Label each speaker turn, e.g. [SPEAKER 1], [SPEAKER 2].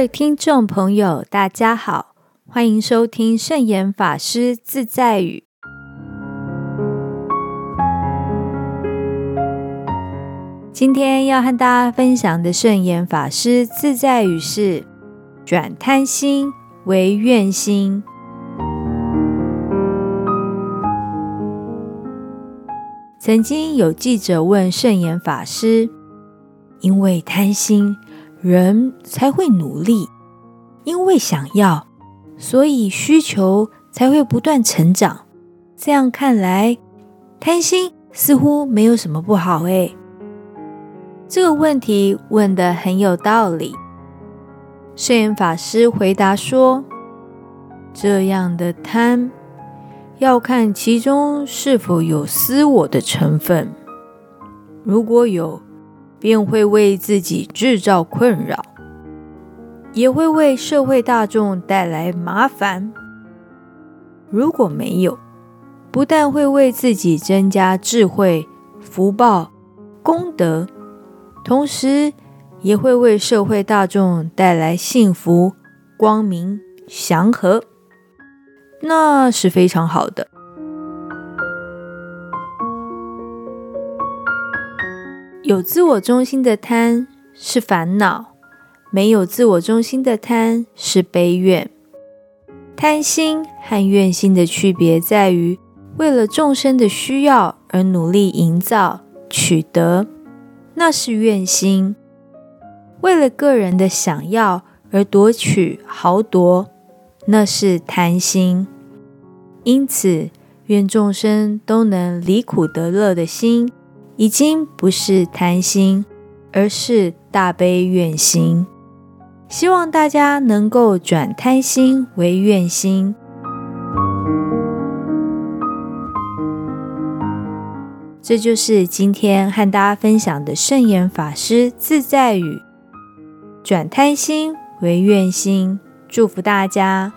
[SPEAKER 1] 位听众朋友，大家好，欢迎收听圣严法师自在语。今天要和大家分享的圣严法师自在语是：转贪心为愿心。曾经有记者问圣严法师：“因为贪心，人才会努力；因为想要，所以需求才会不断成长。这样看来，贪心似乎没有什么不好。”诶。这个问题问的很有道理。摄影法师回答说：“这样的贪。”要看其中是否有私我的成分，如果有，便会为自己制造困扰，也会为社会大众带来麻烦；如果没有，不但会为自己增加智慧、福报、功德，同时也会为社会大众带来幸福、光明、祥和。那是非常好的。有自我中心的贪是烦恼，没有自我中心的贪是悲怨。贪心和怨心的区别在于，为了众生的需要而努力营造、取得，那是怨心；为了个人的想要而夺取、豪夺。那是贪心，因此愿众生都能离苦得乐的心，已经不是贪心，而是大悲愿心。希望大家能够转贪心为愿心。这就是今天和大家分享的圣严法师自在语：转贪心为愿心。祝福大家。